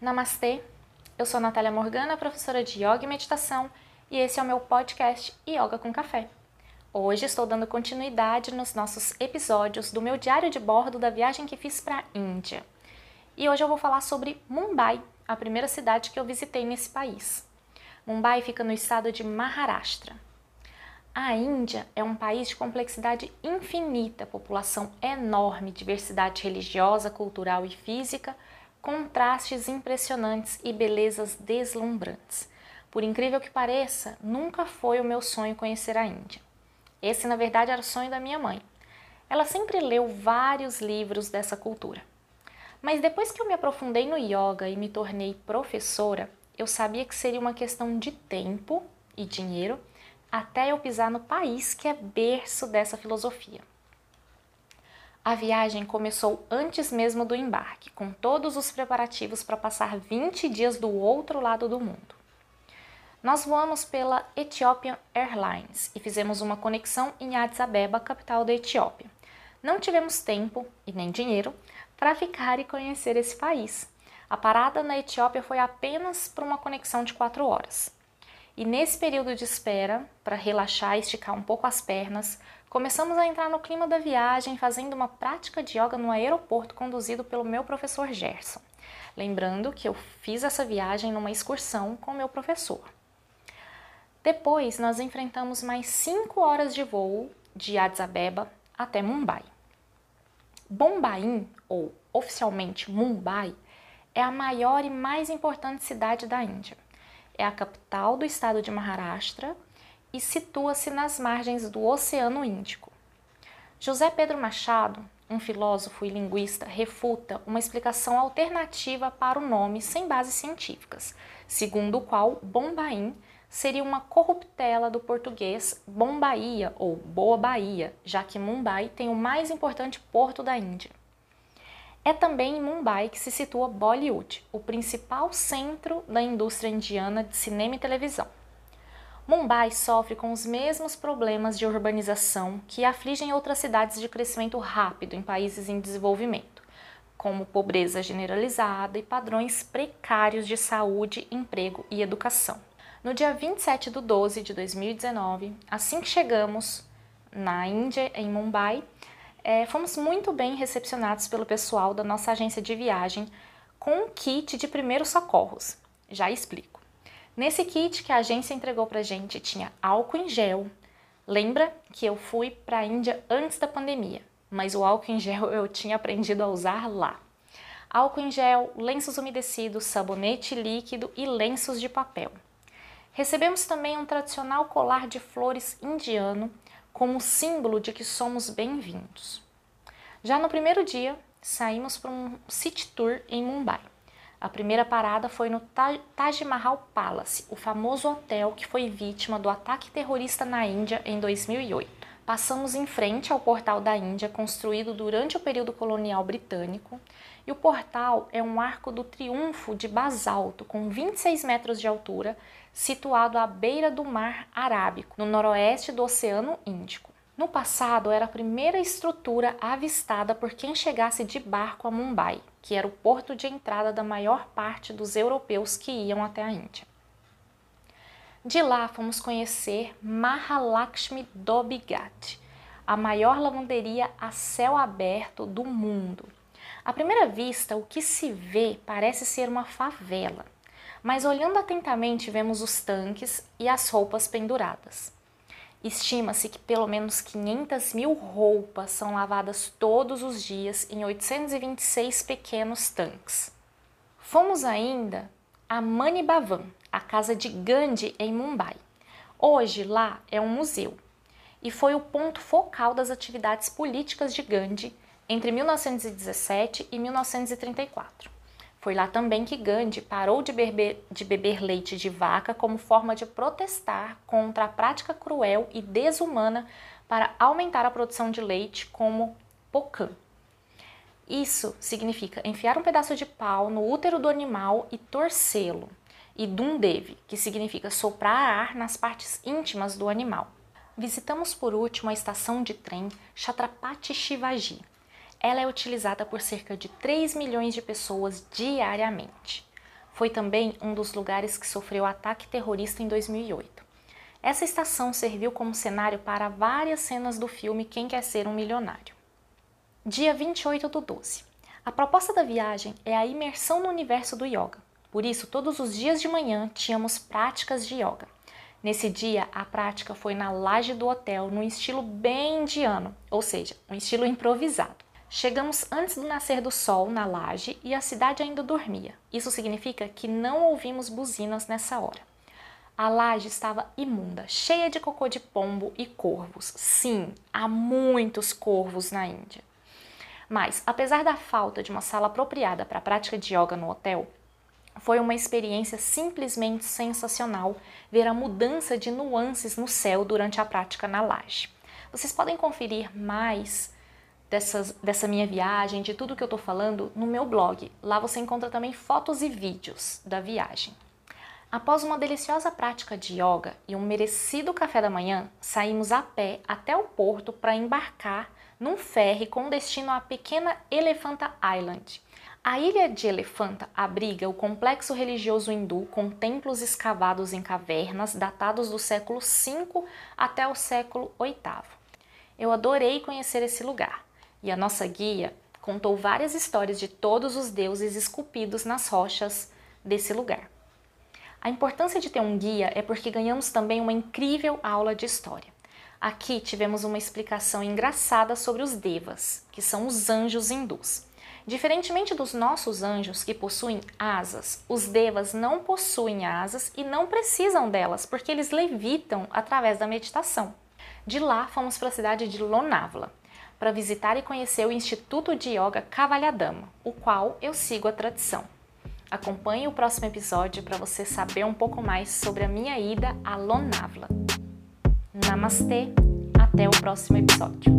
Namastê, eu sou Natália Morgana, professora de Yoga e Meditação, e esse é o meu podcast Yoga com Café. Hoje estou dando continuidade nos nossos episódios do meu diário de bordo da viagem que fiz para a Índia. E hoje eu vou falar sobre Mumbai, a primeira cidade que eu visitei nesse país. Mumbai fica no estado de Maharashtra. A Índia é um país de complexidade infinita, população enorme, diversidade religiosa, cultural e física, contrastes impressionantes e belezas deslumbrantes. Por incrível que pareça, nunca foi o meu sonho conhecer a Índia. Esse, na verdade, era o sonho da minha mãe. Ela sempre leu vários livros dessa cultura. Mas depois que eu me aprofundei no yoga e me tornei professora, eu sabia que seria uma questão de tempo e dinheiro até eu pisar no país que é berço dessa filosofia. A viagem começou antes mesmo do embarque, com todos os preparativos para passar 20 dias do outro lado do mundo. Nós voamos pela Ethiopian Airlines e fizemos uma conexão em Addis Abeba, capital da Etiópia. Não tivemos tempo e nem dinheiro para ficar e conhecer esse país. A parada na Etiópia foi apenas para uma conexão de 4 horas. E nesse período de espera, para relaxar e esticar um pouco as pernas, Começamos a entrar no clima da viagem fazendo uma prática de yoga no aeroporto conduzido pelo meu professor Gerson. Lembrando que eu fiz essa viagem numa excursão com meu professor. Depois, nós enfrentamos mais 5 horas de voo de Addis Abeba até Mumbai. Bombaim, ou oficialmente Mumbai, é a maior e mais importante cidade da Índia. É a capital do estado de Maharashtra e situa-se nas margens do Oceano Índico. José Pedro Machado, um filósofo e linguista, refuta uma explicação alternativa para o nome sem bases científicas, segundo o qual Bombaim seria uma corruptela do português Bombaía ou Boa Bahia, já que Mumbai tem o mais importante porto da Índia. É também em Mumbai que se situa Bollywood, o principal centro da indústria indiana de cinema e televisão. Mumbai sofre com os mesmos problemas de urbanização que afligem outras cidades de crescimento rápido em países em desenvolvimento, como pobreza generalizada e padrões precários de saúde, emprego e educação. No dia 27 de 12 de 2019, assim que chegamos na Índia, em Mumbai, é, fomos muito bem recepcionados pelo pessoal da nossa agência de viagem com um kit de primeiros socorros. Já explico. Nesse kit que a agência entregou pra gente tinha álcool em gel. Lembra que eu fui para a Índia antes da pandemia, mas o álcool em gel eu tinha aprendido a usar lá. Álcool em gel, lenços umedecidos, sabonete líquido e lenços de papel. Recebemos também um tradicional colar de flores indiano como símbolo de que somos bem-vindos. Já no primeiro dia, saímos para um city tour em Mumbai. A primeira parada foi no Taj Mahal Palace, o famoso hotel que foi vítima do ataque terrorista na Índia em 2008. Passamos em frente ao Portal da Índia, construído durante o período colonial britânico, e o portal é um arco do triunfo de basalto com 26 metros de altura, situado à beira do Mar Arábico, no noroeste do Oceano Índico. No passado, era a primeira estrutura avistada por quem chegasse de barco a Mumbai, que era o porto de entrada da maior parte dos europeus que iam até a Índia. De lá fomos conhecer Mahalakshmi Dobighat, a maior lavanderia a céu aberto do mundo. À primeira vista, o que se vê parece ser uma favela, mas olhando atentamente vemos os tanques e as roupas penduradas. Estima-se que pelo menos 500 mil roupas são lavadas todos os dias em 826 pequenos tanques. Fomos ainda a Mani Bhavan, a casa de Gandhi em Mumbai. Hoje lá é um museu e foi o ponto focal das atividades políticas de Gandhi entre 1917 e 1934. Foi lá também que Gandhi parou de beber, de beber leite de vaca como forma de protestar contra a prática cruel e desumana para aumentar a produção de leite como Pocan. Isso significa enfiar um pedaço de pau no útero do animal e torcê-lo, e Dundevi, que significa soprar ar nas partes íntimas do animal. Visitamos por último a estação de trem Chhatrapati Shivaji, ela é utilizada por cerca de 3 milhões de pessoas diariamente. Foi também um dos lugares que sofreu ataque terrorista em 2008. Essa estação serviu como cenário para várias cenas do filme Quem Quer Ser um Milionário. Dia 28 do 12. A proposta da viagem é a imersão no universo do yoga. Por isso, todos os dias de manhã tínhamos práticas de yoga. Nesse dia, a prática foi na laje do hotel, num estilo bem indiano, ou seja, um estilo improvisado. Chegamos antes do nascer do sol na laje e a cidade ainda dormia. Isso significa que não ouvimos buzinas nessa hora. A laje estava imunda, cheia de cocô de pombo e corvos. Sim, há muitos corvos na Índia. Mas, apesar da falta de uma sala apropriada para a prática de yoga no hotel, foi uma experiência simplesmente sensacional ver a mudança de nuances no céu durante a prática na laje. Vocês podem conferir mais dessas, dessa minha viagem, de tudo que eu estou falando, no meu blog. Lá você encontra também fotos e vídeos da viagem. Após uma deliciosa prática de yoga e um merecido café da manhã, saímos a pé até o porto para embarcar num ferry com destino à pequena Elephanta Island. A ilha de Elefanta abriga o complexo religioso hindu com templos escavados em cavernas datados do século V até o século VIII. Eu adorei conhecer esse lugar e a nossa guia contou várias histórias de todos os deuses esculpidos nas rochas desse lugar. A importância de ter um guia é porque ganhamos também uma incrível aula de história. Aqui tivemos uma explicação engraçada sobre os devas, que são os anjos hindus. Diferentemente dos nossos anjos que possuem asas, os devas não possuem asas e não precisam delas, porque eles levitam através da meditação. De lá fomos para a cidade de Lonavala para visitar e conhecer o Instituto de Yoga Cavalhadama, o qual eu sigo a tradição. Acompanhe o próximo episódio para você saber um pouco mais sobre a minha ida a Lonavala. Namastê, até o próximo episódio.